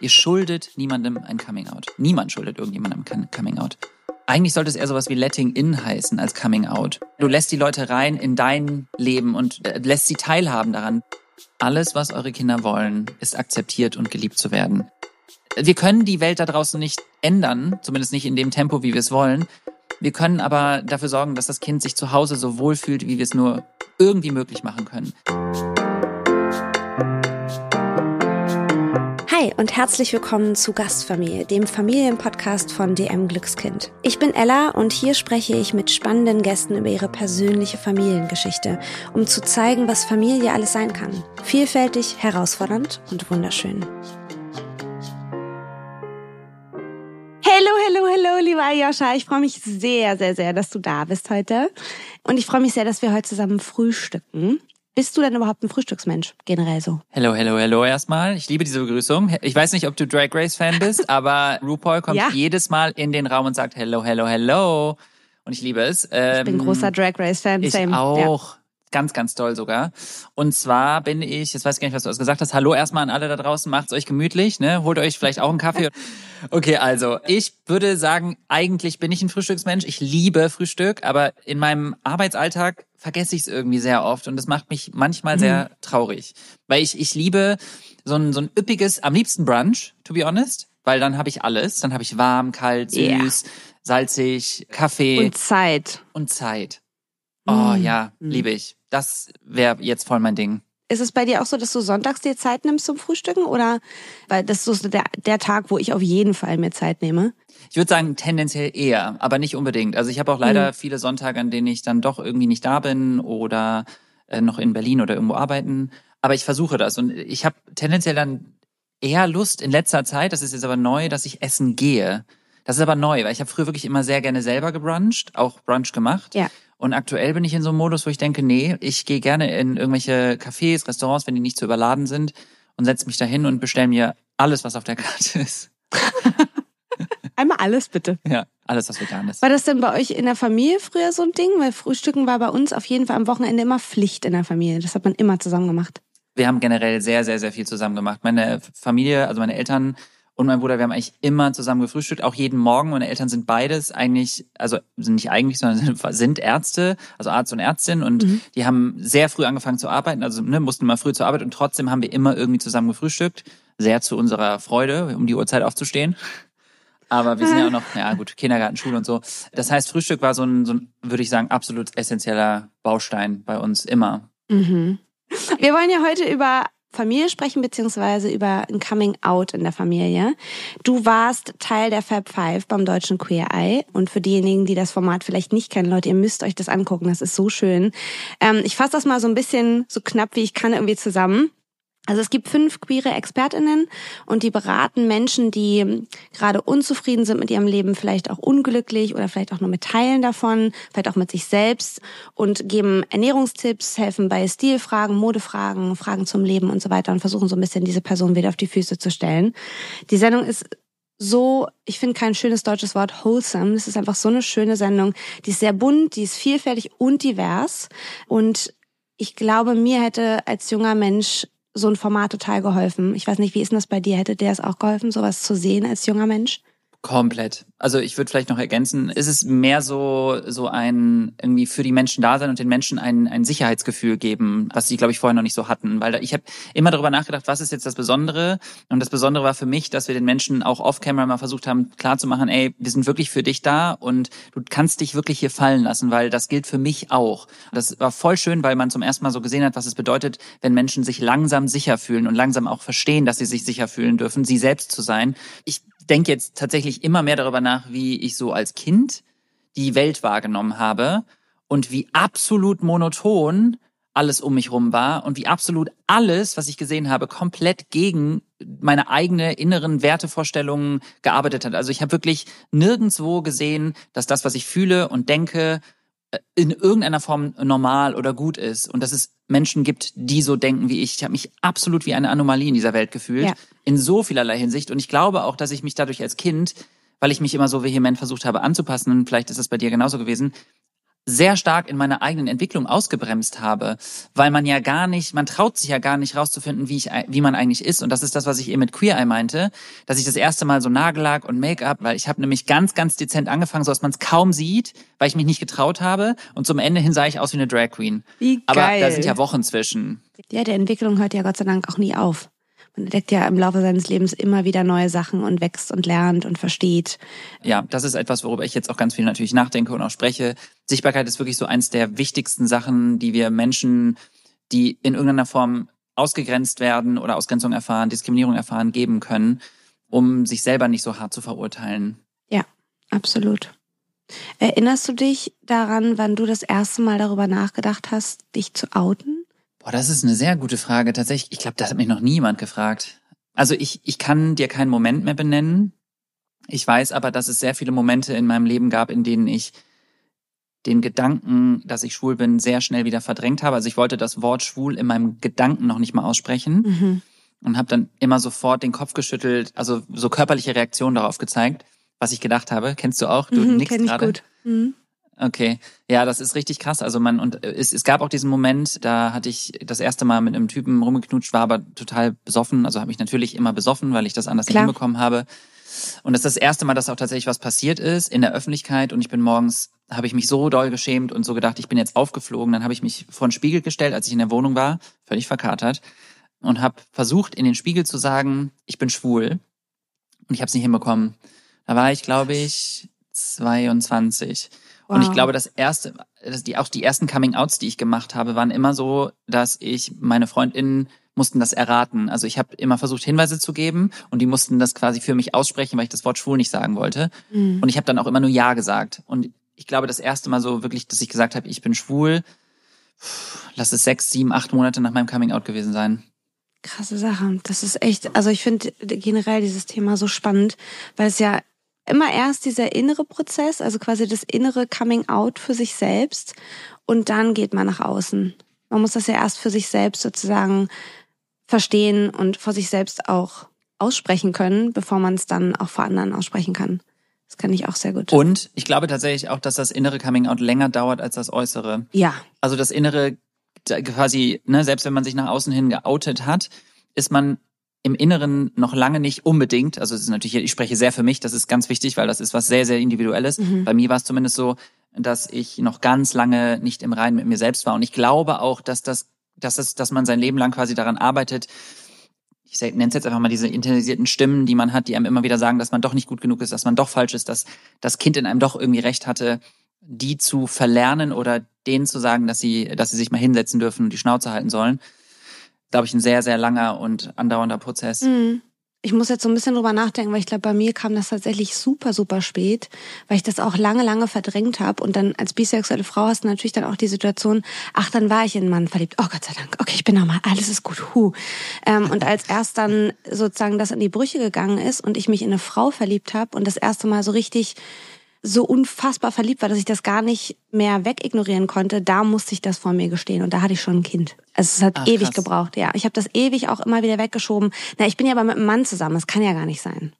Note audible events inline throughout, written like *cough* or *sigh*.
Ihr schuldet niemandem ein Coming Out. Niemand schuldet irgendjemandem ein Coming Out. Eigentlich sollte es eher sowas wie Letting In heißen als Coming Out. Du lässt die Leute rein in dein Leben und äh, lässt sie teilhaben daran. Alles, was eure Kinder wollen, ist akzeptiert und geliebt zu werden. Wir können die Welt da draußen nicht ändern, zumindest nicht in dem Tempo, wie wir es wollen. Wir können aber dafür sorgen, dass das Kind sich zu Hause so wohl fühlt, wie wir es nur irgendwie möglich machen können. Hi und herzlich willkommen zu Gastfamilie, dem Familienpodcast von DM Glückskind. Ich bin Ella und hier spreche ich mit spannenden Gästen über ihre persönliche Familiengeschichte, um zu zeigen, was Familie alles sein kann. Vielfältig, herausfordernd und wunderschön. Hallo, hallo, hallo, lieber Ayosha. Ich freue mich sehr, sehr, sehr, dass du da bist heute. Und ich freue mich sehr, dass wir heute zusammen frühstücken. Bist du denn überhaupt ein Frühstücksmensch, generell so? Hello, hello, hello erstmal. Ich liebe diese Begrüßung. Ich weiß nicht, ob du Drag Race Fan bist, *laughs* aber RuPaul kommt ja. jedes Mal in den Raum und sagt Hello, hello, hello. Und ich liebe es. Ähm, ich bin ähm, großer Drag Race Fan. Ich Same. auch. Ja. Ganz, ganz toll sogar. Und zwar bin ich, jetzt weiß ich gar nicht, was du gesagt hast. Hallo erstmal an alle da draußen, macht's euch gemütlich, ne? Holt euch vielleicht auch einen Kaffee. *laughs* Okay, also ich würde sagen, eigentlich bin ich ein Frühstücksmensch. Ich liebe Frühstück, aber in meinem Arbeitsalltag vergesse ich es irgendwie sehr oft und das macht mich manchmal sehr mhm. traurig, weil ich ich liebe so ein so ein üppiges, am liebsten Brunch, to be honest, weil dann habe ich alles, dann habe ich warm, kalt, süß, yeah. salzig, Kaffee und Zeit und Zeit. Oh mhm. ja, liebe ich. Das wäre jetzt voll mein Ding. Ist es bei dir auch so, dass du sonntags dir Zeit nimmst zum Frühstücken oder weil das ist so der, der Tag, wo ich auf jeden Fall mir Zeit nehme? Ich würde sagen tendenziell eher, aber nicht unbedingt. Also ich habe auch leider mhm. viele Sonntage, an denen ich dann doch irgendwie nicht da bin oder äh, noch in Berlin oder irgendwo arbeiten. Aber ich versuche das und ich habe tendenziell dann eher Lust in letzter Zeit, das ist jetzt aber neu, dass ich essen gehe. Das ist aber neu, weil ich habe früher wirklich immer sehr gerne selber gebruncht, auch Brunch gemacht. Ja. Und aktuell bin ich in so einem Modus, wo ich denke, nee, ich gehe gerne in irgendwelche Cafés, Restaurants, wenn die nicht zu überladen sind und setze mich dahin und bestelle mir alles, was auf der Karte ist. *laughs* Einmal alles bitte. Ja, alles, was vegan ist. War das denn bei euch in der Familie früher so ein Ding? Weil Frühstücken war bei uns auf jeden Fall am Wochenende immer Pflicht in der Familie. Das hat man immer zusammen gemacht. Wir haben generell sehr, sehr, sehr viel zusammen gemacht. Meine Familie, also meine Eltern und mein Bruder, wir haben eigentlich immer zusammen gefrühstückt, auch jeden Morgen. Meine Eltern sind beides eigentlich, also sind nicht eigentlich, sondern sind Ärzte, also Arzt und Ärztin und mhm. die haben sehr früh angefangen zu arbeiten, also ne, mussten mal früh zur Arbeit und trotzdem haben wir immer irgendwie zusammen gefrühstückt. Sehr zu unserer Freude, um die Uhrzeit aufzustehen. Aber wir sind ja auch noch, ja gut, Kindergarten, Schule und so. Das heißt, Frühstück war so ein, so ein würde ich sagen, absolut essentieller Baustein bei uns immer. Mhm. Wir wollen ja heute über Familie sprechen, beziehungsweise über ein Coming Out in der Familie. Du warst Teil der Fab Five beim Deutschen Queer Eye. Und für diejenigen, die das Format vielleicht nicht kennen, Leute, ihr müsst euch das angucken. Das ist so schön. Ähm, ich fasse das mal so ein bisschen so knapp wie ich kann irgendwie zusammen. Also es gibt fünf queere Expertinnen und die beraten Menschen, die gerade unzufrieden sind mit ihrem Leben, vielleicht auch unglücklich oder vielleicht auch nur mit Teilen davon, vielleicht auch mit sich selbst und geben Ernährungstipps, helfen bei Stilfragen, Modefragen, Fragen zum Leben und so weiter und versuchen so ein bisschen diese Person wieder auf die Füße zu stellen. Die Sendung ist so, ich finde kein schönes deutsches Wort, wholesome. Es ist einfach so eine schöne Sendung. Die ist sehr bunt, die ist vielfältig und divers und ich glaube, mir hätte als junger Mensch so ein Format total geholfen. Ich weiß nicht, wie ist denn das bei dir? Hätte dir das auch geholfen, sowas zu sehen als junger Mensch? Komplett. Also ich würde vielleicht noch ergänzen, ist es mehr so so ein irgendwie für die Menschen da sein und den Menschen ein, ein Sicherheitsgefühl geben, was sie glaube ich vorher noch nicht so hatten, weil da, ich habe immer darüber nachgedacht, was ist jetzt das Besondere und das Besondere war für mich, dass wir den Menschen auch off-camera mal versucht haben klarzumachen, ey, wir sind wirklich für dich da und du kannst dich wirklich hier fallen lassen, weil das gilt für mich auch. Das war voll schön, weil man zum ersten Mal so gesehen hat, was es bedeutet, wenn Menschen sich langsam sicher fühlen und langsam auch verstehen, dass sie sich sicher fühlen dürfen, sie selbst zu sein. Ich denke jetzt tatsächlich immer mehr darüber nach, wie ich so als Kind die Welt wahrgenommen habe und wie absolut monoton alles um mich rum war und wie absolut alles, was ich gesehen habe, komplett gegen meine eigene inneren Wertevorstellungen gearbeitet hat. Also ich habe wirklich nirgendswo gesehen, dass das, was ich fühle und denke, in irgendeiner Form normal oder gut ist und dass es Menschen gibt, die so denken wie ich. Ich habe mich absolut wie eine Anomalie in dieser Welt gefühlt, ja. in so vielerlei Hinsicht. Und ich glaube auch, dass ich mich dadurch als Kind, weil ich mich immer so vehement versucht habe anzupassen, und vielleicht ist es bei dir genauso gewesen, sehr stark in meiner eigenen Entwicklung ausgebremst habe, weil man ja gar nicht, man traut sich ja gar nicht rauszufinden, wie ich, wie man eigentlich ist. Und das ist das, was ich eben mit Queer Eye meinte, dass ich das erste Mal so Nagellack und Make-up, weil ich habe nämlich ganz, ganz dezent angefangen, so dass man es kaum sieht, weil ich mich nicht getraut habe. Und zum Ende hin sah ich aus wie eine Drag Queen. Wie geil. Aber da sind ja Wochen zwischen. Ja, der Entwicklung hört ja Gott sei Dank auch nie auf man entdeckt ja im Laufe seines Lebens immer wieder neue Sachen und wächst und lernt und versteht. Ja, das ist etwas, worüber ich jetzt auch ganz viel natürlich nachdenke und auch spreche. Sichtbarkeit ist wirklich so eins der wichtigsten Sachen, die wir Menschen, die in irgendeiner Form ausgegrenzt werden oder Ausgrenzung erfahren, Diskriminierung erfahren, geben können, um sich selber nicht so hart zu verurteilen. Ja, absolut. Erinnerst du dich daran, wann du das erste Mal darüber nachgedacht hast, dich zu outen? Boah, das ist eine sehr gute Frage. Tatsächlich, ich glaube, das hat mich noch niemand gefragt. Also ich, ich kann dir keinen Moment mehr benennen. Ich weiß aber, dass es sehr viele Momente in meinem Leben gab, in denen ich den Gedanken, dass ich schwul bin, sehr schnell wieder verdrängt habe. Also ich wollte das Wort schwul in meinem Gedanken noch nicht mal aussprechen mhm. und habe dann immer sofort den Kopf geschüttelt, also so körperliche Reaktionen darauf gezeigt, was ich gedacht habe. Kennst du auch? Du mhm, nickst gerade. Mhm. Okay, ja, das ist richtig krass. Also man und es, es gab auch diesen Moment, da hatte ich das erste Mal mit einem Typen rumgeknutscht, war aber total besoffen. Also habe ich natürlich immer besoffen, weil ich das anders Klar. nicht hinbekommen habe. Und das ist das erste Mal, dass auch tatsächlich was passiert ist in der Öffentlichkeit. Und ich bin morgens, habe ich mich so doll geschämt und so gedacht, ich bin jetzt aufgeflogen. Dann habe ich mich vor den Spiegel gestellt, als ich in der Wohnung war, völlig verkatert, und habe versucht, in den Spiegel zu sagen, ich bin schwul. Und ich habe es nicht hinbekommen. Da war ich, glaube ich, 22. Wow. Und ich glaube, das erste, das die, auch die ersten Coming-outs, die ich gemacht habe, waren immer so, dass ich meine Freundinnen mussten das erraten. Also ich habe immer versucht, Hinweise zu geben und die mussten das quasi für mich aussprechen, weil ich das Wort schwul nicht sagen wollte. Mhm. Und ich habe dann auch immer nur Ja gesagt. Und ich glaube, das erste Mal so wirklich, dass ich gesagt habe, ich bin schwul, lass es sechs, sieben, acht Monate nach meinem Coming-out gewesen sein. Krasse Sache. Das ist echt, also ich finde generell dieses Thema so spannend, weil es ja immer erst dieser innere Prozess, also quasi das innere Coming Out für sich selbst und dann geht man nach außen. Man muss das ja erst für sich selbst sozusagen verstehen und vor sich selbst auch aussprechen können, bevor man es dann auch vor anderen aussprechen kann. Das kann ich auch sehr gut. Und ich glaube tatsächlich auch, dass das innere Coming Out länger dauert als das äußere. Ja. Also das innere quasi, ne, selbst wenn man sich nach außen hin geoutet hat, ist man im Inneren noch lange nicht unbedingt, also es ist natürlich, ich spreche sehr für mich, das ist ganz wichtig, weil das ist was sehr, sehr Individuelles. Mhm. Bei mir war es zumindest so, dass ich noch ganz lange nicht im Reinen mit mir selbst war. Und ich glaube auch, dass das, dass es, dass man sein Leben lang quasi daran arbeitet, ich nenne es jetzt einfach mal diese internalisierten Stimmen, die man hat, die einem immer wieder sagen, dass man doch nicht gut genug ist, dass man doch falsch ist, dass das Kind in einem doch irgendwie recht hatte, die zu verlernen oder denen zu sagen, dass sie, dass sie sich mal hinsetzen dürfen und die Schnauze halten sollen glaube ich, ein sehr, sehr langer und andauernder Prozess. Mhm. Ich muss jetzt so ein bisschen drüber nachdenken, weil ich glaube, bei mir kam das tatsächlich super, super spät, weil ich das auch lange, lange verdrängt habe. Und dann als bisexuelle Frau hast du natürlich dann auch die Situation, ach, dann war ich in einen Mann verliebt. Oh Gott sei Dank, okay, ich bin normal, alles ist gut. Huh. Ähm, und als erst dann sozusagen das in die Brüche gegangen ist und ich mich in eine Frau verliebt habe und das erste Mal so richtig so unfassbar verliebt war, dass ich das gar nicht mehr wegignorieren konnte, da musste ich das vor mir gestehen. Und da hatte ich schon ein Kind. Also es hat Ach, ewig krass. gebraucht, ja. Ich habe das ewig auch immer wieder weggeschoben. Na, ich bin ja aber mit einem Mann zusammen, das kann ja gar nicht sein.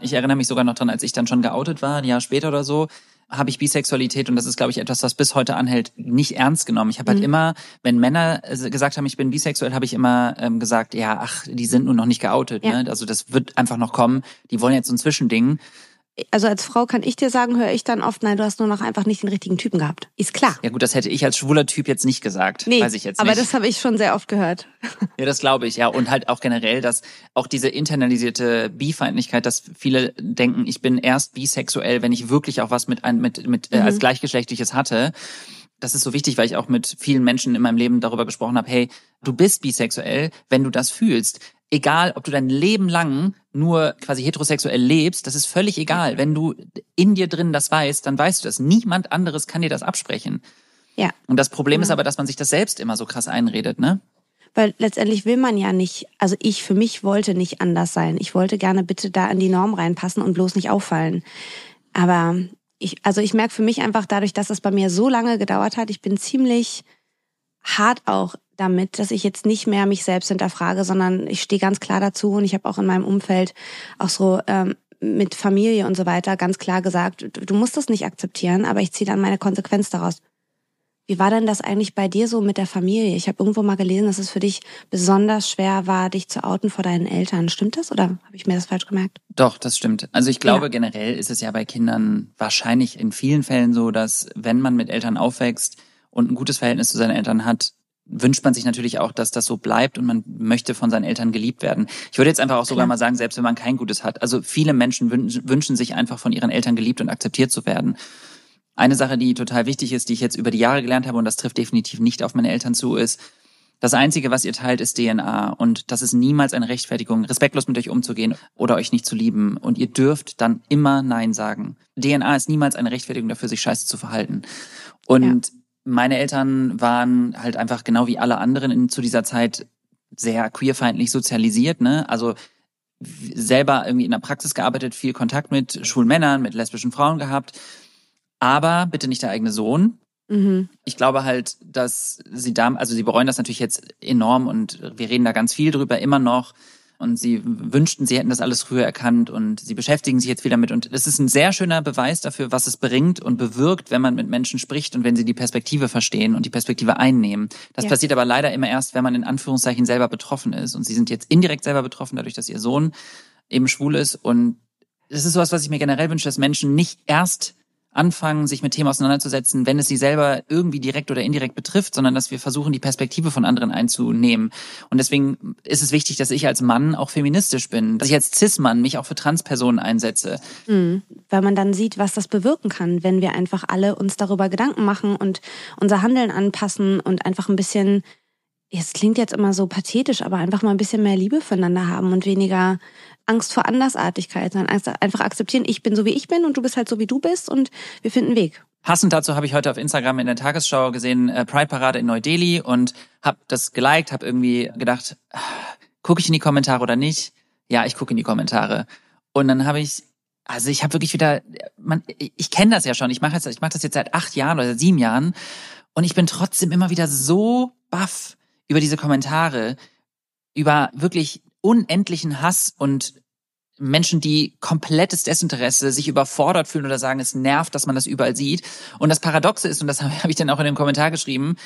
Ich erinnere mich sogar noch dran, als ich dann schon geoutet war, ein Jahr später oder so, habe ich Bisexualität und das ist, glaube ich, etwas, was bis heute anhält, nicht ernst genommen. Ich habe halt mhm. immer, wenn Männer äh, gesagt haben, ich bin bisexuell, habe ich immer ähm, gesagt, ja, ach, die sind nur noch nicht geoutet. Ja. Ne? Also das wird einfach noch kommen. Die wollen jetzt so ein Zwischending also als Frau kann ich dir sagen, höre ich dann oft, nein, du hast nur noch einfach nicht den richtigen Typen gehabt. Ist klar. Ja gut, das hätte ich als schwuler Typ jetzt nicht gesagt. Nee, weiß ich jetzt nicht. aber das habe ich schon sehr oft gehört. *laughs* Ja, das glaube ich, ja. Und halt auch generell, dass auch diese internalisierte Bifeindlichkeit, dass viele denken, ich bin erst bisexuell, wenn ich wirklich auch was mit, ein, mit, mit äh, als mhm. gleichgeschlechtliches hatte das ist so wichtig, weil ich auch mit vielen Menschen in meinem Leben darüber gesprochen habe, hey, du bist bisexuell, wenn du das fühlst egal, ob du dein Leben lang nur quasi heterosexuell lebst, das ist völlig egal. Wenn du in dir drin das weißt, dann weißt du das. Niemand anderes kann dir das absprechen. Ja. Und das Problem ja. ist aber, dass man sich das selbst immer so krass einredet, ne? Weil letztendlich will man ja nicht, also ich für mich wollte nicht anders sein. Ich wollte gerne bitte da in die Norm reinpassen und bloß nicht auffallen. Aber ich, also ich merke für mich einfach dadurch, dass es bei mir so lange gedauert hat, ich bin ziemlich hart auch damit, dass ich jetzt nicht mehr mich selbst hinterfrage, sondern ich stehe ganz klar dazu und ich habe auch in meinem Umfeld auch so ähm, mit Familie und so weiter ganz klar gesagt, du, musst das nicht akzeptieren, aber ich ziehe dann meine Konsequenz daraus. Wie war denn das eigentlich bei dir so mit der Familie? Ich habe irgendwo mal gelesen, dass es für dich besonders schwer war, dich zu outen vor deinen Eltern. Stimmt das oder habe ich mir das falsch gemerkt? Doch, das stimmt. Also ich glaube, ja. generell ist es ja bei Kindern wahrscheinlich in vielen Fällen so, dass wenn man mit Eltern aufwächst und ein gutes Verhältnis zu seinen Eltern hat, wünscht man sich natürlich auch, dass das so bleibt und man möchte von seinen Eltern geliebt werden. Ich würde jetzt einfach auch sogar Klar. mal sagen, selbst wenn man kein Gutes hat. Also viele Menschen wünschen sich einfach von ihren Eltern geliebt und akzeptiert zu werden. Eine Sache, die total wichtig ist, die ich jetzt über die Jahre gelernt habe, und das trifft definitiv nicht auf meine Eltern zu, ist, das Einzige, was ihr teilt, ist DNA. Und das ist niemals eine Rechtfertigung, respektlos mit euch umzugehen oder euch nicht zu lieben. Und ihr dürft dann immer Nein sagen. DNA ist niemals eine Rechtfertigung dafür, sich scheiße zu verhalten. Und ja. Meine Eltern waren halt einfach genau wie alle anderen in, zu dieser Zeit sehr queerfeindlich sozialisiert. Ne? Also selber irgendwie in der Praxis gearbeitet, viel Kontakt mit schwulen Männern, mit lesbischen Frauen gehabt aber bitte nicht der eigene Sohn. Mhm. Ich glaube halt, dass sie da, also sie bereuen das natürlich jetzt enorm und wir reden da ganz viel drüber immer noch. Und sie wünschten, sie hätten das alles früher erkannt und sie beschäftigen sich jetzt wieder damit. Und es ist ein sehr schöner Beweis dafür, was es bringt und bewirkt, wenn man mit Menschen spricht und wenn sie die Perspektive verstehen und die Perspektive einnehmen. Das ja. passiert aber leider immer erst, wenn man in Anführungszeichen selber betroffen ist. Und sie sind jetzt indirekt selber betroffen, dadurch, dass ihr Sohn eben schwul ist. Und das ist sowas, was ich mir generell wünsche, dass Menschen nicht erst anfangen, sich mit Themen auseinanderzusetzen, wenn es sie selber irgendwie direkt oder indirekt betrifft, sondern dass wir versuchen, die Perspektive von anderen einzunehmen. Und deswegen ist es wichtig, dass ich als Mann auch feministisch bin, dass ich als Cis-Mann mich auch für Transpersonen einsetze. Mhm. Weil man dann sieht, was das bewirken kann, wenn wir einfach alle uns darüber Gedanken machen und unser Handeln anpassen und einfach ein bisschen es klingt jetzt immer so pathetisch, aber einfach mal ein bisschen mehr Liebe füreinander haben und weniger Angst vor Andersartigkeit, sondern einfach akzeptieren, ich bin so wie ich bin und du bist halt so wie du bist und wir finden einen Weg. Passend dazu habe ich heute auf Instagram in der Tagesschau gesehen, äh, Pride Parade in Neu-Delhi und habe das geliked, habe irgendwie gedacht, ah, gucke ich in die Kommentare oder nicht? Ja, ich gucke in die Kommentare. Und dann habe ich, also ich habe wirklich wieder, man, ich kenne das ja schon, ich mache jetzt, das jetzt seit acht Jahren oder sieben Jahren und ich bin trotzdem immer wieder so baff über diese Kommentare, über wirklich unendlichen Hass und Menschen, die komplettes Desinteresse, sich überfordert fühlen oder sagen, es nervt, dass man das überall sieht. Und das Paradoxe ist, und das *laughs* habe ich dann auch in dem Kommentar geschrieben,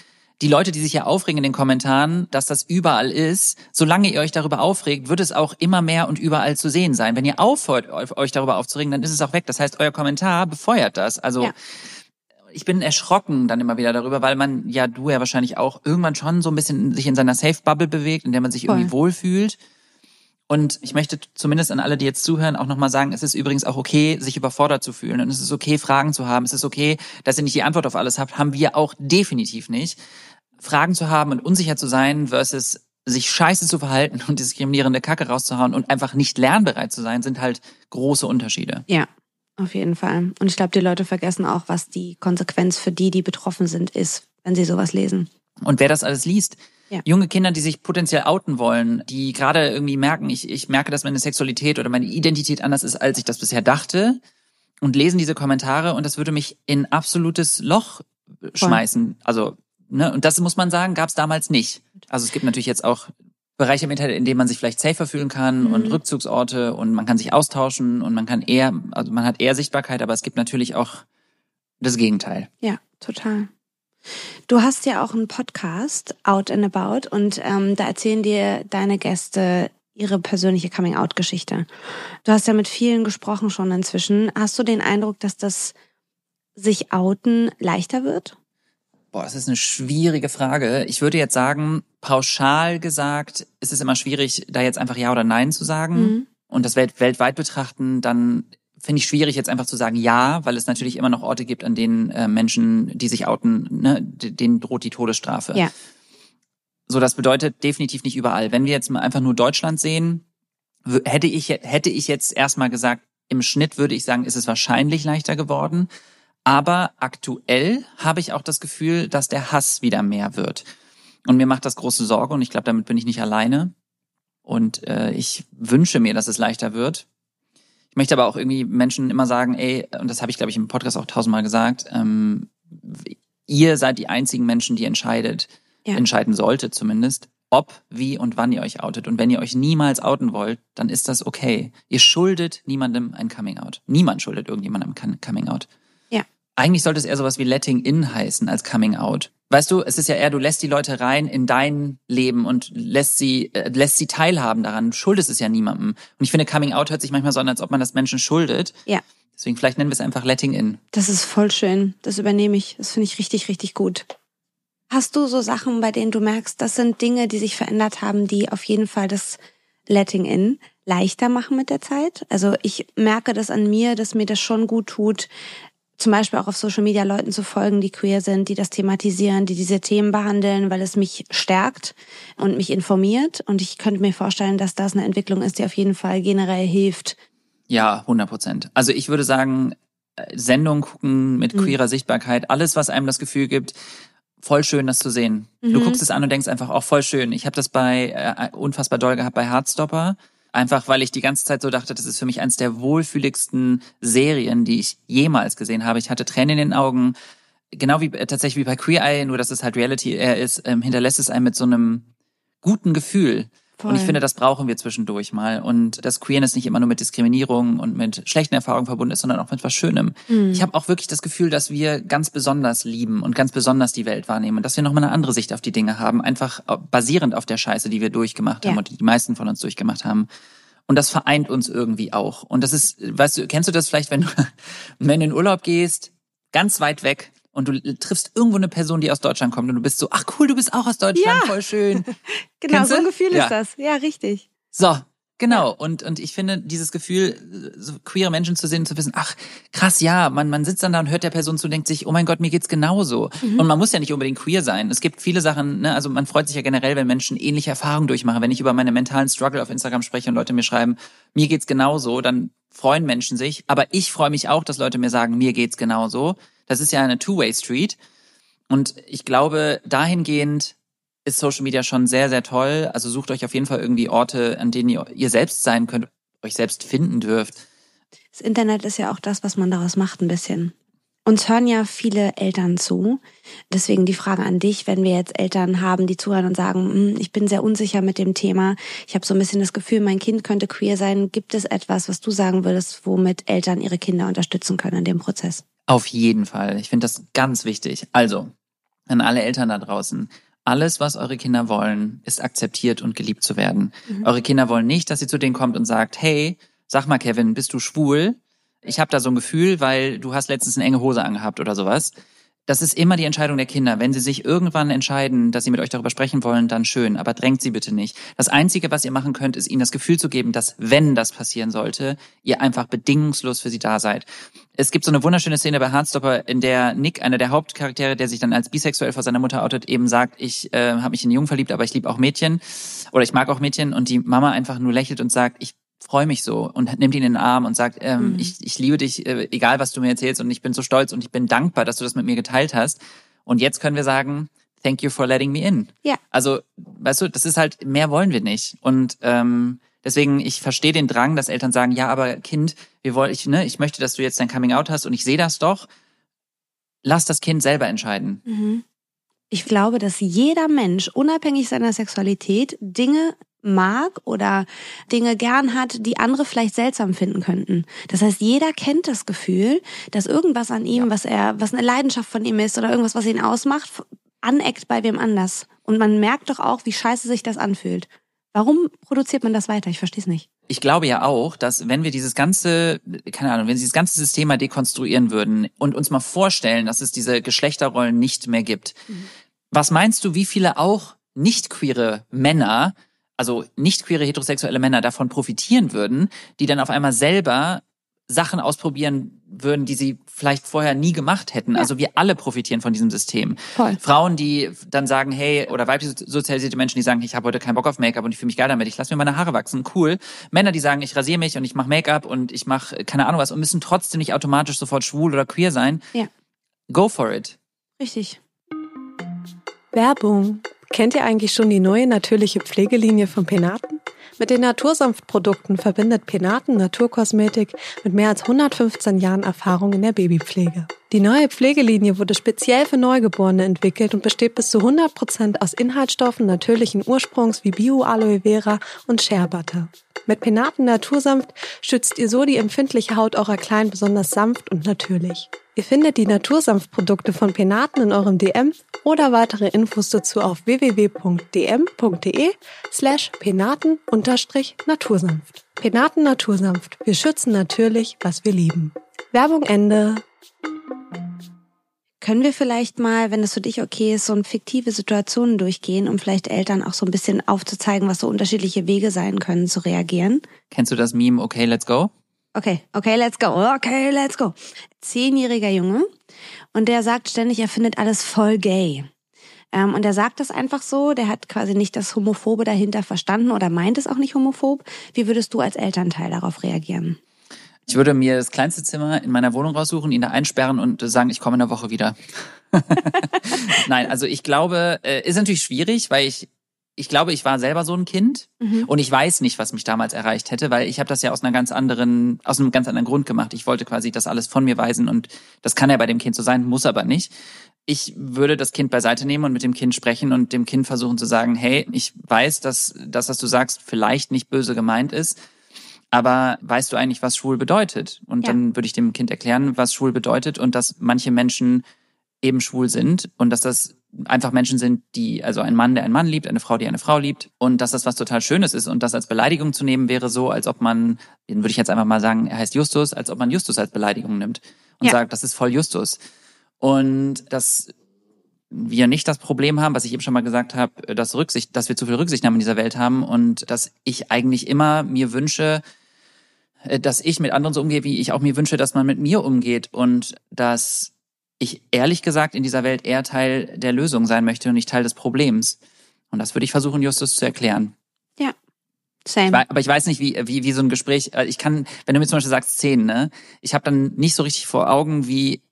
die Leute, die sich ja aufregen in den Kommentaren, dass das überall ist, solange ihr euch darüber aufregt, wird es auch immer mehr und überall zu sehen sein. Wenn ihr aufhört, euch darüber aufzuregen, dann ist es auch weg. Das heißt, euer Kommentar befeuert das. Also ja ich bin erschrocken dann immer wieder darüber, weil man ja du ja wahrscheinlich auch irgendwann schon so ein bisschen sich in seiner Safe Bubble bewegt, in der man sich Voll. irgendwie wohlfühlt. Und ich möchte zumindest an alle, die jetzt zuhören, auch nochmal sagen, es ist übrigens auch okay, sich überfordert zu fühlen. Und es ist okay, Fragen zu haben. Es ist okay, dass ihr nicht die Antwort auf alles habt. Haben wir auch definitiv nicht. Fragen zu haben und unsicher zu sein versus sich scheiße zu verhalten und diskriminierende Kacke rauszuhauen und einfach nicht lernbereit zu sein, sind halt große Unterschiede. Ja, auf jeden Fall. Und ich glaube, die Leute vergessen auch, was die Konsequenz für die, die betroffen sind, ist, wenn sie sowas lesen. Und wer das alles liest, ja. junge Kinder, die sich potenziell outen wollen, die gerade irgendwie merken, ich, ich merke, dass meine Sexualität oder meine Identität anders ist, als ich das bisher dachte, und lesen diese Kommentare und das würde mich in absolutes Loch schmeißen. Voll. Also, ne, und das muss man sagen, gab es damals nicht. Also es gibt natürlich jetzt auch Bereiche im Internet, in denen man sich vielleicht safer fühlen kann mhm. und Rückzugsorte und man kann sich austauschen und man kann eher, also man hat eher Sichtbarkeit, aber es gibt natürlich auch das Gegenteil. Ja, total. Du hast ja auch einen Podcast, Out and About, und ähm, da erzählen dir deine Gäste ihre persönliche Coming-out-Geschichte. Du hast ja mit vielen gesprochen schon inzwischen. Hast du den Eindruck, dass das sich outen leichter wird? Boah, das ist eine schwierige Frage. Ich würde jetzt sagen, pauschal gesagt, ist es immer schwierig, da jetzt einfach Ja oder Nein zu sagen. Mhm. Und das Welt weltweit betrachten, dann finde ich schwierig, jetzt einfach zu sagen Ja, weil es natürlich immer noch Orte gibt, an denen äh, Menschen, die sich outen, ne, denen droht die Todesstrafe. Ja. So, das bedeutet definitiv nicht überall. Wenn wir jetzt mal einfach nur Deutschland sehen, hätte ich, hätte ich jetzt erstmal gesagt, im Schnitt würde ich sagen, ist es wahrscheinlich leichter geworden. Aber aktuell habe ich auch das Gefühl, dass der Hass wieder mehr wird. Und mir macht das große Sorge und ich glaube, damit bin ich nicht alleine. Und äh, ich wünsche mir, dass es leichter wird. Ich möchte aber auch irgendwie Menschen immer sagen, ey, und das habe ich, glaube ich, im Podcast auch tausendmal gesagt, ähm, ihr seid die einzigen Menschen, die entscheidet, ja. entscheiden sollte zumindest, ob, wie und wann ihr euch outet. Und wenn ihr euch niemals outen wollt, dann ist das okay. Ihr schuldet niemandem ein Coming Out. Niemand schuldet irgendjemandem ein Coming Out. Eigentlich sollte es eher sowas wie Letting In heißen als Coming Out. Weißt du, es ist ja eher, du lässt die Leute rein in dein Leben und lässt sie, äh, lässt sie teilhaben daran. Schuldest es ja niemandem. Und ich finde, Coming Out hört sich manchmal so an, als ob man das Menschen schuldet. Ja. Deswegen vielleicht nennen wir es einfach Letting In. Das ist voll schön. Das übernehme ich. Das finde ich richtig, richtig gut. Hast du so Sachen, bei denen du merkst, das sind Dinge, die sich verändert haben, die auf jeden Fall das Letting In leichter machen mit der Zeit? Also ich merke das an mir, dass mir das schon gut tut, zum Beispiel auch auf Social Media Leuten zu folgen, die queer sind, die das thematisieren, die diese Themen behandeln, weil es mich stärkt und mich informiert. Und ich könnte mir vorstellen, dass das eine Entwicklung ist, die auf jeden Fall generell hilft. Ja, 100 Prozent. Also ich würde sagen, äh, Sendungen gucken mit mhm. queerer mhm. Sichtbarkeit, alles, was einem das Gefühl gibt, voll schön, das zu sehen. Mhm. Du guckst es an und denkst einfach auch voll schön. Ich habe das bei äh, unfassbar doll gehabt bei Heartstopper. Einfach weil ich die ganze Zeit so dachte, das ist für mich eines der wohlfühligsten Serien, die ich jemals gesehen habe. Ich hatte Tränen in den Augen. Genau wie äh, tatsächlich wie bei Queer Eye, nur dass es halt Reality eher ist, ähm, hinterlässt es einen mit so einem guten Gefühl. Voll. Und ich finde, das brauchen wir zwischendurch mal. Und dass Queerness nicht immer nur mit Diskriminierung und mit schlechten Erfahrungen verbunden ist, sondern auch mit was Schönem. Mhm. Ich habe auch wirklich das Gefühl, dass wir ganz besonders lieben und ganz besonders die Welt wahrnehmen und dass wir nochmal eine andere Sicht auf die Dinge haben, einfach basierend auf der Scheiße, die wir durchgemacht haben ja. und die die meisten von uns durchgemacht haben. Und das vereint uns irgendwie auch. Und das ist, weißt du, kennst du das vielleicht, wenn du, *laughs* wenn du in Urlaub gehst, ganz weit weg, und du triffst irgendwo eine Person, die aus Deutschland kommt und du bist so, ach cool, du bist auch aus Deutschland, ja. voll schön. *laughs* genau, Kennst so ein Gefühl ja. ist das. Ja, richtig. So, Genau, und, und ich finde dieses Gefühl, so queere Menschen zu sehen, zu wissen, ach, krass, ja, man, man sitzt dann da und hört der Person zu, denkt sich, oh mein Gott, mir geht's genauso. Mhm. Und man muss ja nicht unbedingt queer sein. Es gibt viele Sachen, ne, also man freut sich ja generell, wenn Menschen ähnliche Erfahrungen durchmachen. Wenn ich über meine mentalen Struggle auf Instagram spreche und Leute mir schreiben, mir geht's genauso, dann freuen Menschen sich. Aber ich freue mich auch, dass Leute mir sagen, mir geht's genauso. Das ist ja eine Two-Way-Street. Und ich glaube, dahingehend ist Social Media schon sehr, sehr toll. Also sucht euch auf jeden Fall irgendwie Orte, an denen ihr, ihr selbst sein könnt, euch selbst finden dürft. Das Internet ist ja auch das, was man daraus macht, ein bisschen. Uns hören ja viele Eltern zu. Deswegen die Frage an dich, wenn wir jetzt Eltern haben, die zuhören und sagen, hm, ich bin sehr unsicher mit dem Thema, ich habe so ein bisschen das Gefühl, mein Kind könnte queer sein. Gibt es etwas, was du sagen würdest, womit Eltern ihre Kinder unterstützen können in dem Prozess? Auf jeden Fall. Ich finde das ganz wichtig. Also, an alle Eltern da draußen. Alles, was eure Kinder wollen, ist akzeptiert und geliebt zu werden. Mhm. Eure Kinder wollen nicht, dass ihr zu denen kommt und sagt, hey, sag mal, Kevin, bist du schwul? Ich habe da so ein Gefühl, weil du hast letztens eine enge Hose angehabt oder sowas das ist immer die Entscheidung der Kinder. Wenn sie sich irgendwann entscheiden, dass sie mit euch darüber sprechen wollen, dann schön, aber drängt sie bitte nicht. Das Einzige, was ihr machen könnt, ist ihnen das Gefühl zu geben, dass wenn das passieren sollte, ihr einfach bedingungslos für sie da seid. Es gibt so eine wunderschöne Szene bei Hardstopper, in der Nick, einer der Hauptcharaktere, der sich dann als bisexuell vor seiner Mutter outet, eben sagt, ich äh, habe mich in Jungen verliebt, aber ich liebe auch Mädchen oder ich mag auch Mädchen und die Mama einfach nur lächelt und sagt, ich freue mich so und nimmt ihn in den Arm und sagt, ähm, mhm. ich, ich liebe dich, äh, egal was du mir erzählst und ich bin so stolz und ich bin dankbar, dass du das mit mir geteilt hast. Und jetzt können wir sagen, thank you for letting me in. Ja. Also, weißt du, das ist halt, mehr wollen wir nicht. Und ähm, deswegen, ich verstehe den Drang, dass Eltern sagen, ja, aber Kind, wir wollen, ich, ne, ich möchte, dass du jetzt dein Coming Out hast und ich sehe das doch. Lass das Kind selber entscheiden. Mhm. Ich glaube, dass jeder Mensch, unabhängig seiner Sexualität, Dinge mag oder Dinge gern hat, die andere vielleicht seltsam finden könnten. Das heißt, jeder kennt das Gefühl, dass irgendwas an ihm, ja. was er, was eine Leidenschaft von ihm ist oder irgendwas, was ihn ausmacht, aneckt bei wem anders. Und man merkt doch auch, wie scheiße sich das anfühlt. Warum produziert man das weiter? Ich verstehe es nicht. Ich glaube ja auch, dass wenn wir dieses ganze, keine Ahnung, wenn sie dieses ganze System mal dekonstruieren würden und uns mal vorstellen, dass es diese Geschlechterrollen nicht mehr gibt. Mhm. Was meinst du, wie viele auch nicht queere Männer also nicht queere heterosexuelle Männer davon profitieren würden, die dann auf einmal selber Sachen ausprobieren würden, die sie vielleicht vorher nie gemacht hätten. Ja. Also wir alle profitieren von diesem System. Voll. Frauen, die dann sagen, hey, oder weiblich sozialisierte Menschen, die sagen, ich habe heute keinen Bock auf Make-up und ich fühle mich geil damit, ich lasse mir meine Haare wachsen, cool. Männer, die sagen, ich rasiere mich und ich mache Make-up und ich mache keine Ahnung was und müssen trotzdem nicht automatisch sofort schwul oder queer sein. Ja. Go for it. Richtig. Werbung. Kennt ihr eigentlich schon die neue natürliche Pflegelinie von Penaten? Mit den Natursanftprodukten verbindet Penaten Naturkosmetik mit mehr als 115 Jahren Erfahrung in der Babypflege. Die neue Pflegelinie wurde speziell für Neugeborene entwickelt und besteht bis zu 100 Prozent aus Inhaltsstoffen natürlichen Ursprungs wie Bio-Aloe Vera und Shea Butter. Mit Penaten Natursanft schützt ihr so die empfindliche Haut eurer Kleinen besonders sanft und natürlich. Ihr findet die Natursanftprodukte von Penaten in eurem DM oder weitere Infos dazu auf www.dm.de slash penaten-natursanft. Penaten Natursanft. Wir schützen natürlich, was wir lieben. Werbung Ende. Können wir vielleicht mal, wenn es für dich okay ist, so ein fiktive Situationen durchgehen, um vielleicht Eltern auch so ein bisschen aufzuzeigen, was so unterschiedliche Wege sein können, zu reagieren? Kennst du das Meme, okay, let's go? Okay, okay, let's go. Okay, let's go. Zehnjähriger Junge und der sagt ständig, er findet alles voll gay. Ähm, und er sagt das einfach so, der hat quasi nicht das Homophobe dahinter verstanden oder meint es auch nicht homophob. Wie würdest du als Elternteil darauf reagieren? Ich würde mir das kleinste Zimmer in meiner Wohnung raussuchen, ihn da einsperren und sagen, ich komme in der Woche wieder. *laughs* Nein, also ich glaube, äh, ist natürlich schwierig, weil ich ich glaube, ich war selber so ein Kind mhm. und ich weiß nicht, was mich damals erreicht hätte, weil ich habe das ja aus einer ganz anderen, aus einem ganz anderen Grund gemacht. Ich wollte quasi das alles von mir weisen und das kann ja bei dem Kind so sein, muss aber nicht. Ich würde das Kind beiseite nehmen und mit dem Kind sprechen und dem Kind versuchen zu sagen, hey, ich weiß, dass das, was du sagst, vielleicht nicht böse gemeint ist, aber weißt du eigentlich, was schwul bedeutet? Und ja. dann würde ich dem Kind erklären, was schwul bedeutet und dass manche Menschen eben schwul sind und dass das einfach Menschen sind, die, also ein Mann, der einen Mann liebt, eine Frau, die eine Frau liebt und dass das was total Schönes ist und das als Beleidigung zu nehmen wäre so, als ob man, den würde ich jetzt einfach mal sagen, er heißt Justus, als ob man Justus als Beleidigung nimmt und ja. sagt, das ist voll Justus. Und dass wir nicht das Problem haben, was ich eben schon mal gesagt habe, dass Rücksicht, dass wir zu viel Rücksichtnahme in dieser Welt haben und dass ich eigentlich immer mir wünsche, dass ich mit anderen so umgehe, wie ich auch mir wünsche, dass man mit mir umgeht und dass ich ehrlich gesagt in dieser Welt eher Teil der Lösung sein möchte und nicht Teil des Problems. Und das würde ich versuchen, Justus zu erklären. Ja. Same. Ich, aber ich weiß nicht, wie, wie, wie so ein Gespräch, äh, ich kann, wenn du mir zum Beispiel sagst zehn, ne, ich habe dann nicht so richtig vor Augen, wie,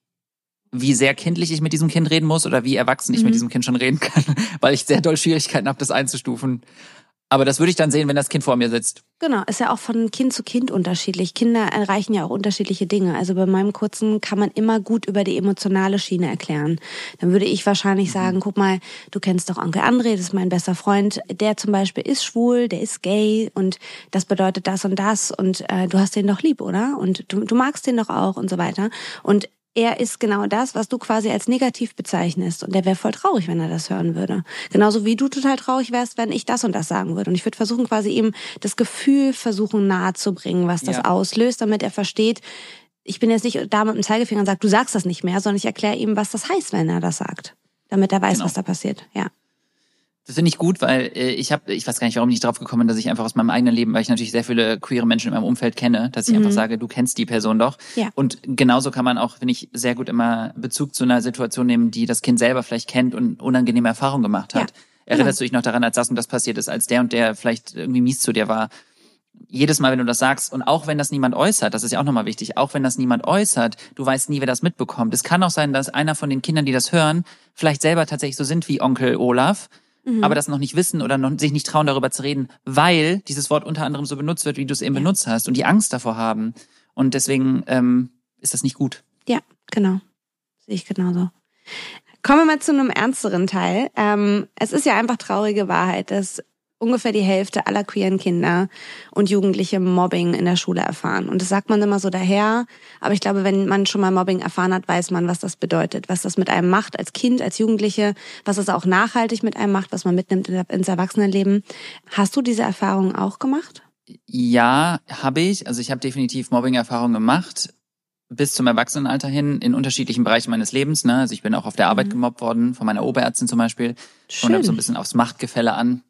wie sehr kindlich ich mit diesem Kind reden muss oder wie erwachsen ich mhm. mit diesem Kind schon reden *laughs* kann, weil ich sehr doll Schwierigkeiten habe, das einzustufen. Aber das würde ich dann sehen, wenn das Kind vor mir sitzt. Genau, ist ja auch von Kind zu Kind unterschiedlich. Kinder erreichen ja auch unterschiedliche Dinge. Also bei meinem Kurzen kann man immer gut über die emotionale Schiene erklären. Dann würde ich wahrscheinlich mhm. sagen, guck mal, du kennst doch Onkel André, das ist mein bester Freund. Der zum Beispiel ist schwul, der ist gay und das bedeutet das und das und äh, du hast den doch lieb, oder? Und du, du magst den doch auch und so weiter. Und er ist genau das, was du quasi als negativ bezeichnest. Und der wäre voll traurig, wenn er das hören würde. Genauso wie du total traurig wärst, wenn ich das und das sagen würde. Und ich würde versuchen, quasi ihm das Gefühl versuchen nahe zu bringen, was das ja. auslöst, damit er versteht, ich bin jetzt nicht da mit dem Zeigefinger und sage, du sagst das nicht mehr, sondern ich erkläre ihm, was das heißt, wenn er das sagt. Damit er weiß, genau. was da passiert. Ja. Das finde ich gut, weil äh, ich habe, ich weiß gar nicht, warum ich drauf gekommen bin, dass ich einfach aus meinem eigenen Leben, weil ich natürlich sehr viele queere Menschen in meinem Umfeld kenne, dass ich mhm. einfach sage, du kennst die Person doch. Ja. Und genauso kann man auch, finde ich, sehr gut immer Bezug zu einer Situation nehmen, die das Kind selber vielleicht kennt und unangenehme Erfahrungen gemacht hat. Ja. Erinnerst genau. du dich noch daran, als das und das passiert ist, als der und der vielleicht irgendwie mies zu dir war? jedes Mal, wenn du das sagst, und auch wenn das niemand äußert, das ist ja auch nochmal wichtig, auch wenn das niemand äußert, du weißt nie, wer das mitbekommt. Es kann auch sein, dass einer von den Kindern, die das hören, vielleicht selber tatsächlich so sind wie Onkel Olaf mhm. aber das noch nicht wissen oder noch, sich nicht trauen, darüber zu reden, weil dieses Wort unter anderem so benutzt wird, wie du es eben ja. benutzt hast und die Angst davor haben. Und deswegen ähm, ist das nicht gut. Ja, genau. Sehe ich genauso. Kommen wir mal zu einem ernsteren Teil. Ähm, es ist ja einfach traurige Wahrheit, dass ungefähr die Hälfte aller queeren Kinder und Jugendliche Mobbing in der Schule erfahren. Und das sagt man immer so daher. Aber ich glaube, wenn man schon mal Mobbing erfahren hat, weiß man, was das bedeutet, was das mit einem macht als Kind, als Jugendliche, was es auch nachhaltig mit einem macht, was man mitnimmt ins Erwachsenenleben. Hast du diese Erfahrungen auch gemacht? Ja, habe ich. Also ich habe definitiv Mobbing-Erfahrungen gemacht bis zum Erwachsenenalter hin in unterschiedlichen Bereichen meines Lebens. Ne? Also ich bin auch auf der Arbeit mhm. gemobbt worden, von meiner Oberärztin zum Beispiel. Schön. Und so ein bisschen aufs Machtgefälle an.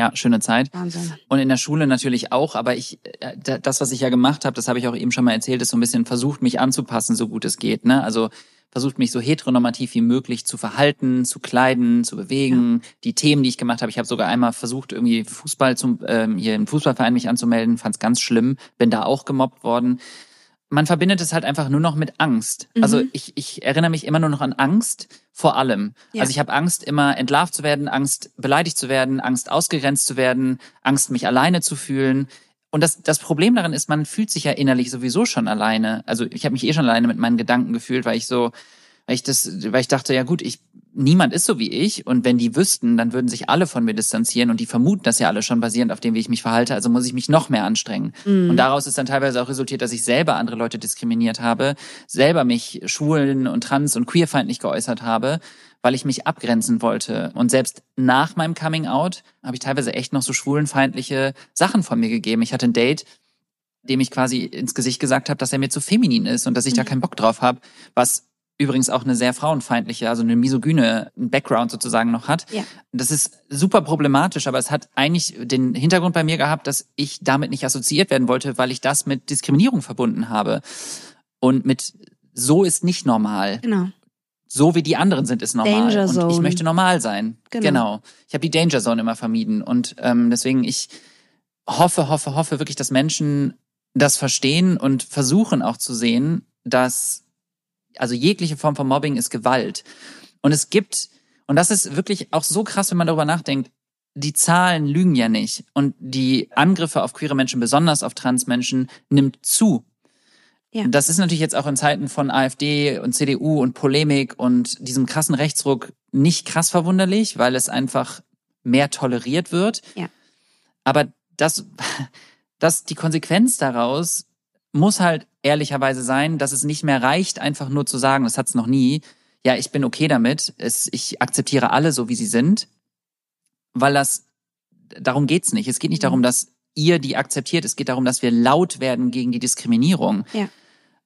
Ja, schöne Zeit. Wahnsinn. Und in der Schule natürlich auch, aber ich äh, das, was ich ja gemacht habe, das habe ich auch eben schon mal erzählt, ist so ein bisschen versucht, mich anzupassen, so gut es geht. Ne? Also versucht mich so heteronormativ wie möglich zu verhalten, zu kleiden, zu bewegen. Ja. Die Themen, die ich gemacht habe, ich habe sogar einmal versucht, irgendwie Fußball zum ähm, hier im Fußballverein mich anzumelden, fand es ganz schlimm, bin da auch gemobbt worden man verbindet es halt einfach nur noch mit Angst. Mhm. Also ich, ich erinnere mich immer nur noch an Angst vor allem. Ja. Also ich habe Angst, immer entlarvt zu werden, Angst, beleidigt zu werden, Angst, ausgegrenzt zu werden, Angst, mich alleine zu fühlen. Und das, das Problem daran ist, man fühlt sich ja innerlich sowieso schon alleine. Also ich habe mich eh schon alleine mit meinen Gedanken gefühlt, weil ich so, weil ich das, weil ich dachte, ja gut, ich niemand ist so wie ich und wenn die wüssten, dann würden sich alle von mir distanzieren und die vermuten das ja alle schon basierend auf dem, wie ich mich verhalte, also muss ich mich noch mehr anstrengen. Mhm. Und daraus ist dann teilweise auch resultiert, dass ich selber andere Leute diskriminiert habe, selber mich schwulen und trans und queerfeindlich geäußert habe, weil ich mich abgrenzen wollte. Und selbst nach meinem Coming Out habe ich teilweise echt noch so schwulenfeindliche Sachen von mir gegeben. Ich hatte ein Date, dem ich quasi ins Gesicht gesagt habe, dass er mir zu feminin ist und dass ich mhm. da keinen Bock drauf habe, was übrigens auch eine sehr frauenfeindliche, also eine misogyne Background sozusagen noch hat. Ja. Das ist super problematisch, aber es hat eigentlich den Hintergrund bei mir gehabt, dass ich damit nicht assoziiert werden wollte, weil ich das mit Diskriminierung verbunden habe. Und mit so ist nicht normal. Genau. So wie die anderen sind, ist normal. Danger Zone. Und ich möchte normal sein. Genau. genau. Ich habe die Danger Zone immer vermieden. Und ähm, deswegen, ich hoffe, hoffe, hoffe wirklich, dass Menschen das verstehen und versuchen auch zu sehen, dass also jegliche Form von Mobbing ist Gewalt. Und es gibt, und das ist wirklich auch so krass, wenn man darüber nachdenkt, die Zahlen lügen ja nicht. Und die Angriffe auf queere Menschen, besonders auf Transmenschen, nimmt zu. Ja. Das ist natürlich jetzt auch in Zeiten von AfD und CDU und Polemik und diesem krassen Rechtsruck nicht krass verwunderlich, weil es einfach mehr toleriert wird. Ja. Aber das, *laughs* das, die Konsequenz daraus muss halt ehrlicherweise sein, dass es nicht mehr reicht, einfach nur zu sagen, das hat's noch nie, ja, ich bin okay damit, es, ich akzeptiere alle so, wie sie sind, weil das, darum geht's nicht. Es geht nicht darum, dass ihr die akzeptiert, es geht darum, dass wir laut werden gegen die Diskriminierung. Ja.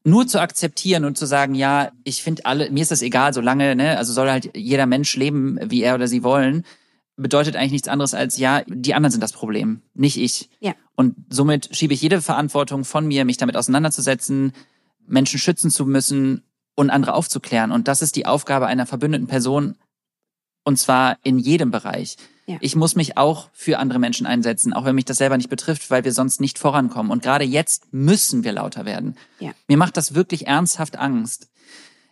Nur zu akzeptieren und zu sagen, ja, ich finde alle, mir ist das egal, solange, ne, also soll halt jeder Mensch leben, wie er oder sie wollen, bedeutet eigentlich nichts anderes als, ja, die anderen sind das Problem, nicht ich. Ja. Und somit schiebe ich jede Verantwortung von mir, mich damit auseinanderzusetzen, Menschen schützen zu müssen und andere aufzuklären. Und das ist die Aufgabe einer verbündeten Person, und zwar in jedem Bereich. Ja. Ich muss mich auch für andere Menschen einsetzen, auch wenn mich das selber nicht betrifft, weil wir sonst nicht vorankommen. Und gerade jetzt müssen wir lauter werden. Ja. Mir macht das wirklich ernsthaft Angst.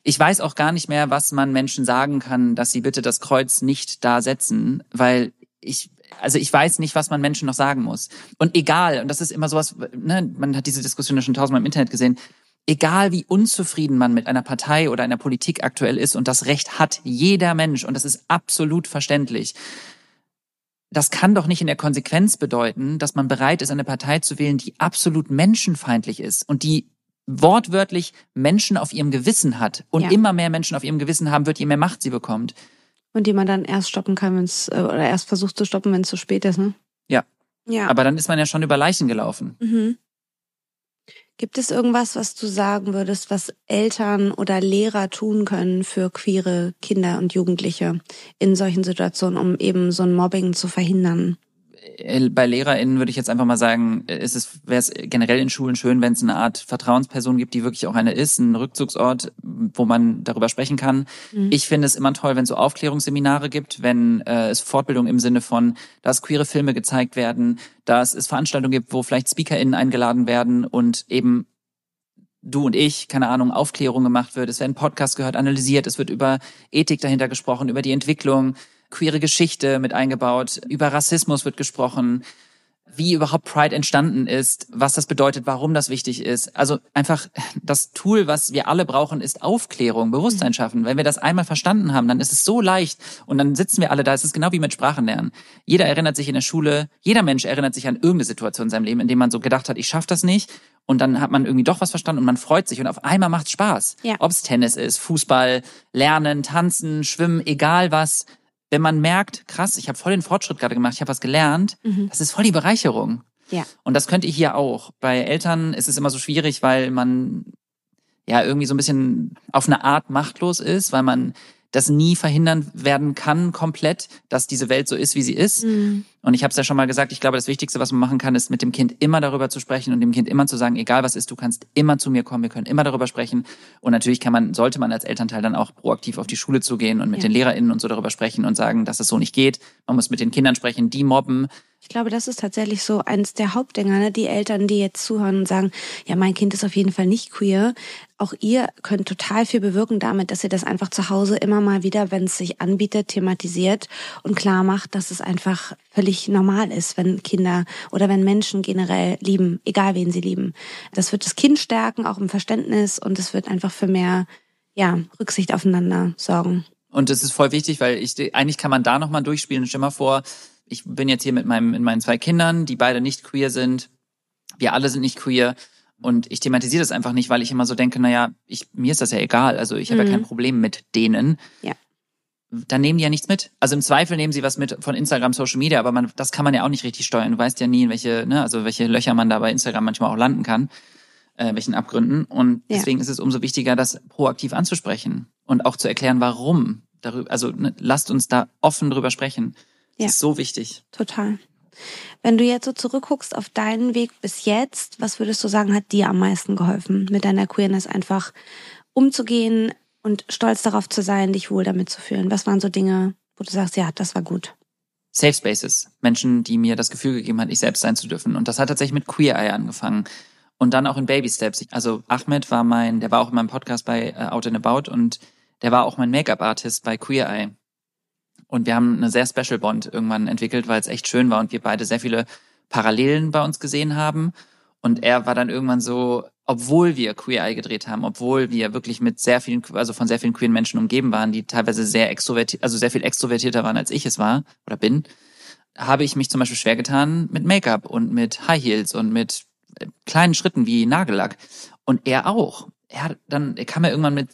Ich weiß auch gar nicht mehr, was man Menschen sagen kann, dass sie bitte das Kreuz nicht da setzen, weil ich, also ich weiß nicht, was man Menschen noch sagen muss. Und egal, und das ist immer sowas, ne, man hat diese Diskussion ja schon tausendmal im Internet gesehen, egal wie unzufrieden man mit einer Partei oder einer Politik aktuell ist, und das Recht hat jeder Mensch, und das ist absolut verständlich, das kann doch nicht in der Konsequenz bedeuten, dass man bereit ist, eine Partei zu wählen, die absolut menschenfeindlich ist und die wortwörtlich Menschen auf ihrem Gewissen hat und ja. immer mehr Menschen auf ihrem Gewissen haben wird, je mehr Macht sie bekommt. Und die man dann erst stoppen kann, wenn es, äh, oder erst versucht zu stoppen, wenn es zu spät ist, ne? Ja. Ja. Aber dann ist man ja schon über Leichen gelaufen. Mhm. Gibt es irgendwas, was du sagen würdest, was Eltern oder Lehrer tun können für queere Kinder und Jugendliche in solchen Situationen, um eben so ein Mobbing zu verhindern? Äh, bei LehrerInnen würde ich jetzt einfach mal sagen, ist es wäre es generell in Schulen schön, wenn es eine Art Vertrauensperson gibt, die wirklich auch eine ist, ein Rückzugsort, wo man darüber sprechen kann. Mhm. Ich finde es immer toll, wenn es so Aufklärungsseminare gibt, wenn äh, es Fortbildung im Sinne von, dass queere Filme gezeigt werden, dass es Veranstaltungen gibt, wo vielleicht SpeakerInnen eingeladen werden und eben du und ich, keine Ahnung, Aufklärung gemacht wird. Es werden Podcasts gehört, analysiert, es wird über Ethik dahinter gesprochen, über die Entwicklung queere Geschichte mit eingebaut, über Rassismus wird gesprochen, wie überhaupt Pride entstanden ist, was das bedeutet, warum das wichtig ist. Also einfach das Tool, was wir alle brauchen, ist Aufklärung, Bewusstsein schaffen. Wenn wir das einmal verstanden haben, dann ist es so leicht und dann sitzen wir alle da. Es ist genau wie mit Sprachenlernen. Jeder erinnert sich in der Schule, jeder Mensch erinnert sich an irgendeine Situation in seinem Leben, in dem man so gedacht hat, ich schaffe das nicht. Und dann hat man irgendwie doch was verstanden und man freut sich und auf einmal macht es Spaß. Ja. Ob es Tennis ist, Fußball, Lernen, Tanzen, Schwimmen, egal was wenn man merkt, krass, ich habe voll den Fortschritt gerade gemacht, ich habe was gelernt, mhm. das ist voll die Bereicherung. Ja. Und das könnt ihr hier auch. Bei Eltern ist es immer so schwierig, weil man ja irgendwie so ein bisschen auf eine Art machtlos ist, weil man das nie verhindern werden kann komplett, dass diese Welt so ist, wie sie ist. Mhm. Und ich habe es ja schon mal gesagt, ich glaube, das Wichtigste, was man machen kann, ist mit dem Kind immer darüber zu sprechen und dem Kind immer zu sagen, egal was ist, du kannst immer zu mir kommen, wir können immer darüber sprechen. Und natürlich kann man, sollte man als Elternteil dann auch proaktiv auf die Schule zugehen und mit ja. den LehrerInnen und so darüber sprechen und sagen, dass es so nicht geht. Man muss mit den Kindern sprechen, die mobben. Ich glaube, das ist tatsächlich so eines der Hauptdinger, ne? die Eltern, die jetzt zuhören und sagen, ja, mein Kind ist auf jeden Fall nicht queer. Auch ihr könnt total viel bewirken damit, dass ihr das einfach zu Hause immer mal wieder, wenn es sich anbietet, thematisiert und klar macht, dass es einfach völlig normal ist, wenn Kinder oder wenn Menschen generell lieben, egal wen sie lieben. Das wird das Kind stärken, auch im Verständnis und es wird einfach für mehr, ja, Rücksicht aufeinander sorgen. Und das ist voll wichtig, weil ich eigentlich kann man da nochmal durchspielen. Stell mal vor, ich bin jetzt hier mit meinem, mit meinen zwei Kindern, die beide nicht queer sind. Wir alle sind nicht queer. Und ich thematisiere das einfach nicht, weil ich immer so denke, naja, ich, mir ist das ja egal. Also ich habe Mhm. ja kein Problem mit denen. Ja. Dann nehmen die ja nichts mit. Also im Zweifel nehmen sie was mit von Instagram, Social Media, aber man, das kann man ja auch nicht richtig steuern. Du weißt ja nie, in welche, ne, also welche Löcher man da bei Instagram manchmal auch landen kann, äh, welchen Abgründen. Und Ja. deswegen ist es umso wichtiger, das proaktiv anzusprechen und auch zu erklären, warum. Darüber, also ne, lasst uns da offen drüber sprechen. Ja. Das ist so wichtig. Total. Wenn du jetzt so zurückguckst auf deinen Weg bis jetzt, was würdest du sagen, hat dir am meisten geholfen, mit deiner Queerness einfach umzugehen und stolz darauf zu sein, dich wohl damit zu fühlen? Was waren so Dinge, wo du sagst, ja, das war gut? Safe Spaces. Menschen, die mir das Gefühl gegeben hat, ich selbst sein zu dürfen. Und das hat tatsächlich mit Queer Eye angefangen. Und dann auch in Baby Steps. Also Ahmed war mein, der war auch in meinem Podcast bei äh, Out and About und der war auch mein Make-up-Artist bei Queer Eye. Und wir haben eine sehr Special Bond irgendwann entwickelt, weil es echt schön war und wir beide sehr viele Parallelen bei uns gesehen haben. Und er war dann irgendwann so, obwohl wir Queer Eye gedreht haben, obwohl wir wirklich mit sehr vielen, also von sehr vielen queeren Menschen umgeben waren, die teilweise sehr extrovertiert, also sehr viel extrovertierter waren, als ich es war oder bin, habe ich mich zum Beispiel schwer getan mit Make-up und mit High Heels und mit äh, kleinen Schritten wie Nagellack. Und er auch. Er hat dann, er kam ja irgendwann mit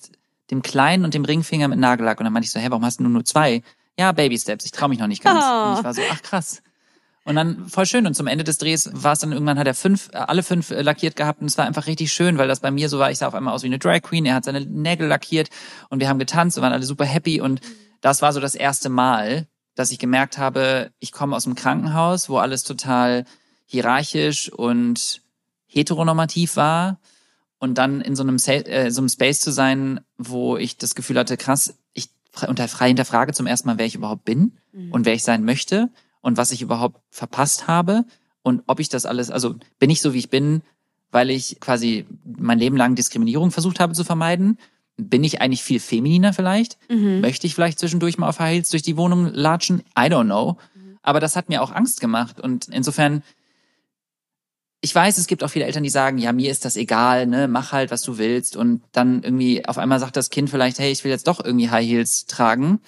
dem kleinen und dem Ringfinger mit Nagellack und dann meinte ich so, hä, warum hast du nur zwei? Ja, Baby Steps, ich traue mich noch nicht ganz. Oh. Und ich war so, ach krass. Und dann voll schön. Und zum Ende des Drehs war es dann irgendwann, hat er fünf, äh, alle fünf äh, lackiert gehabt. Und es war einfach richtig schön, weil das bei mir so war. Ich sah auf einmal aus wie eine Drag Queen. Er hat seine Nägel lackiert und wir haben getanzt und waren alle super happy. Und das war so das erste Mal, dass ich gemerkt habe, ich komme aus einem Krankenhaus, wo alles total hierarchisch und heteronormativ war. Und dann in so einem, Sa äh, so einem Space zu sein, wo ich das Gefühl hatte, krass, unter frei hinterfrage zum ersten Mal, wer ich überhaupt bin und wer ich sein möchte und was ich überhaupt verpasst habe und ob ich das alles, also bin ich so wie ich bin, weil ich quasi mein Leben lang Diskriminierung versucht habe zu vermeiden? Bin ich eigentlich viel femininer vielleicht? Mhm. Möchte ich vielleicht zwischendurch mal auf High Heels durch die Wohnung latschen? I don't know. Aber das hat mir auch Angst gemacht und insofern ich weiß, es gibt auch viele Eltern, die sagen, ja, mir ist das egal, ne, mach halt, was du willst. Und dann irgendwie auf einmal sagt das Kind vielleicht, hey, ich will jetzt doch irgendwie High Heels tragen.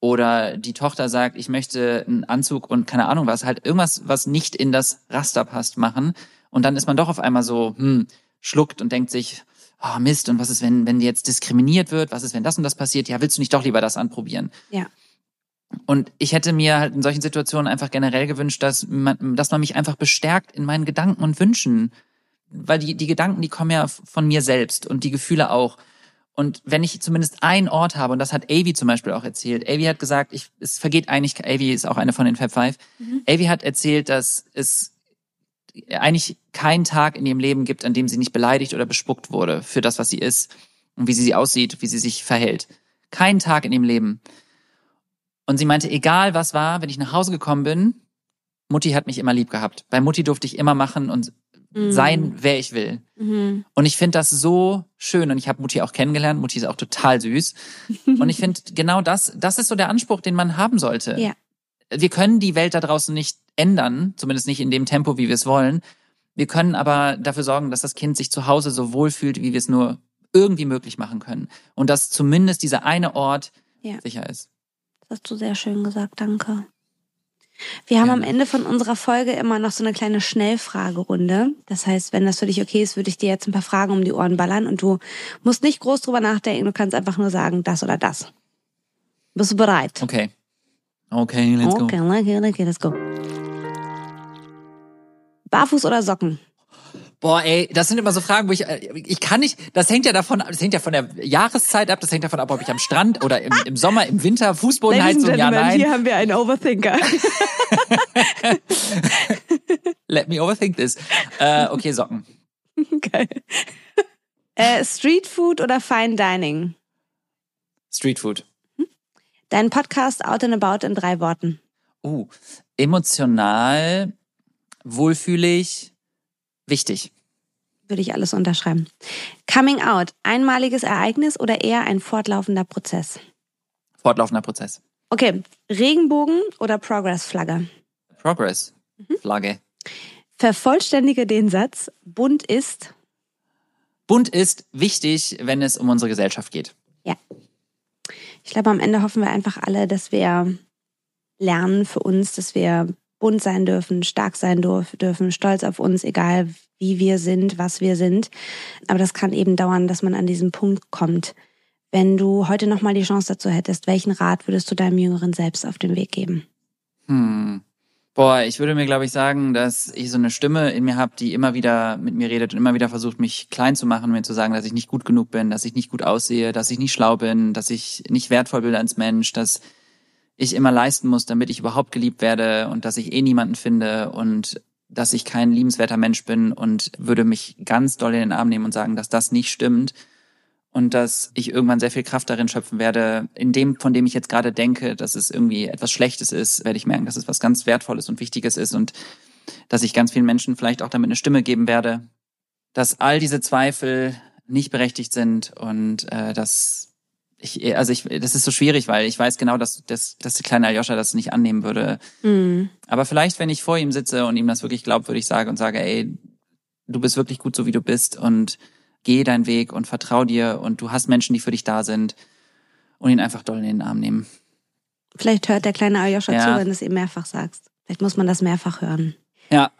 Oder die Tochter sagt, ich möchte einen Anzug und keine Ahnung was, halt irgendwas, was nicht in das Raster passt, machen. Und dann ist man doch auf einmal so, hm, schluckt und denkt sich, oh Mist, und was ist, wenn, wenn jetzt diskriminiert wird? Was ist, wenn das und das passiert? Ja, willst du nicht doch lieber das anprobieren? Ja. Und ich hätte mir halt in solchen Situationen einfach generell gewünscht, dass man, dass man mich einfach bestärkt in meinen Gedanken und Wünschen. Weil die, die Gedanken, die kommen ja von mir selbst und die Gefühle auch. Und wenn ich zumindest einen Ort habe, und das hat Avi zum Beispiel auch erzählt, Avi hat gesagt, ich, es vergeht eigentlich, Avi ist auch eine von den Fab Five, Avi hat erzählt, dass es eigentlich keinen Tag in ihrem Leben gibt, an dem sie nicht beleidigt oder bespuckt wurde für das, was sie ist und wie sie aussieht, wie sie sich verhält. Keinen Tag in ihrem Leben. Und sie meinte, egal was war, wenn ich nach Hause gekommen bin, Mutti hat mich immer lieb gehabt. Bei Mutti durfte ich immer machen und sein, wer ich will. Mhm. Und ich finde das so schön und ich habe Mutti auch kennengelernt. Mutti ist auch total süß. *laughs* und ich finde genau das, das ist so der Anspruch, den man haben sollte. Ja. Wir können die Welt da draußen nicht ändern, zumindest nicht in dem Tempo, wie wir es wollen. Wir können aber dafür sorgen, dass das Kind sich zu Hause so wohl fühlt, wie wir es nur irgendwie möglich machen können. Und dass zumindest dieser eine Ort Ja. sicher ist. Das hast du sehr schön gesagt, danke. Wir haben am Gerne. Ende von unserer Folge immer noch so eine kleine Schnellfragerunde. Das heißt, wenn das für dich okay ist, würde ich dir jetzt ein paar Fragen um die Ohren ballern und du musst nicht groß drüber nachdenken, du kannst einfach nur sagen, das oder das. Bist du bereit? Okay. Okay, let's go. okay, okay, okay, let's go. Barfuß oder Socken? Boah, ey, das sind immer so Fragen, wo ich, äh, ich kann nicht, das hängt ja davon, das hängt ja von der Jahreszeit ab, das hängt davon ab, ob ich am Strand oder im, im Sommer, im Winter, Fußbodenheizung, ja, nein. haben wir einen Overthinker. *laughs* Let me overthink this. Äh, okay, Socken. *laughs* Geil. Äh, Street Food oder Fine Dining? Street Food. Dein Podcast Out and About in drei Worten. Uh, emotional, wohlfühlig, wichtig. Würde ich alles unterschreiben. Coming Out, einmaliges Ereignis oder eher ein fortlaufender Prozess? Fortlaufender Prozess. Okay, Regenbogen oder Progress-Flagge? Progress. Flagge. Vervollständige den Satz, bunt ist, Bunt ist wichtig, wenn es um unsere Gesellschaft geht. ja. Ich glaube, am Ende hoffen wir einfach alle, dass wir lernen für uns, dass wir bunt sein dürfen, stark sein dürfen, stolz auf uns, egal wie wir sind, was wir sind. Aber das kann eben dauern, dass man an diesen Punkt kommt. Wenn du heute nochmal die Chance dazu hättest, welchen Rat würdest du deinem jüngeren Selbst auf den Weg geben? Hm. Boah, ich würde mir, glaube ich, sagen, dass ich so eine Stimme in mir habe, die immer wieder mit mir redet und immer wieder versucht, mich klein zu machen, mir zu sagen, dass ich nicht gut genug bin, dass ich nicht gut aussehe, dass ich nicht schlau bin, dass ich nicht wertvoll bin als Mensch, dass ich immer leisten muss, damit ich überhaupt geliebt werde und dass ich eh niemanden finde und dass ich kein liebenswerter Mensch bin und würde mich ganz doll in den Arm nehmen und sagen, dass das nicht stimmt und dass ich irgendwann sehr viel Kraft darin schöpfen werde, in dem, von dem ich jetzt gerade denke, dass es irgendwie etwas Schlechtes ist, werde ich merken, dass es was ganz Wertvolles und Wichtiges ist und dass ich ganz vielen Menschen vielleicht auch damit eine Stimme geben werde, dass all diese Zweifel nicht berechtigt sind und äh, dass ich, also ich, das ist so schwierig, weil ich weiß genau, dass, dass, dass der kleine Aljoscha das nicht annehmen würde. Mhm. Aber vielleicht, wenn ich vor ihm sitze und ihm das wirklich glaubwürdig sage und sage, ey, du bist wirklich gut so, wie du bist und geh deinen Weg und vertrau dir und du hast Menschen, die für dich da sind und ihn einfach doll in den Arm nehmen. Vielleicht hört der kleine Aljoscha ja. zu, wenn du es ihm mehrfach sagst. Vielleicht muss man das mehrfach hören. Ja,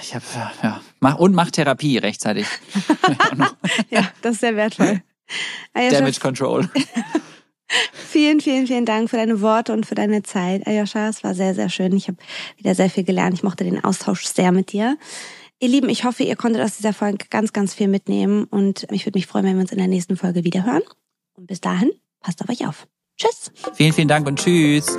ich habe ja mach und mach Therapie rechtzeitig. *laughs* *laughs* ja, das ist sehr wertvoll. Ayosha, Damage Control. *laughs* vielen, vielen, vielen Dank für deine Worte und für deine Zeit, Ayosha. Es war sehr, sehr schön. Ich habe wieder sehr viel gelernt. Ich mochte den Austausch sehr mit dir. Ihr Lieben, ich hoffe, ihr konntet aus dieser Folge ganz, ganz viel mitnehmen und ich würde mich freuen, wenn wir uns in der nächsten Folge wiederhören. Und bis dahin, passt auf euch auf. Tschüss. Vielen, vielen Dank und tschüss.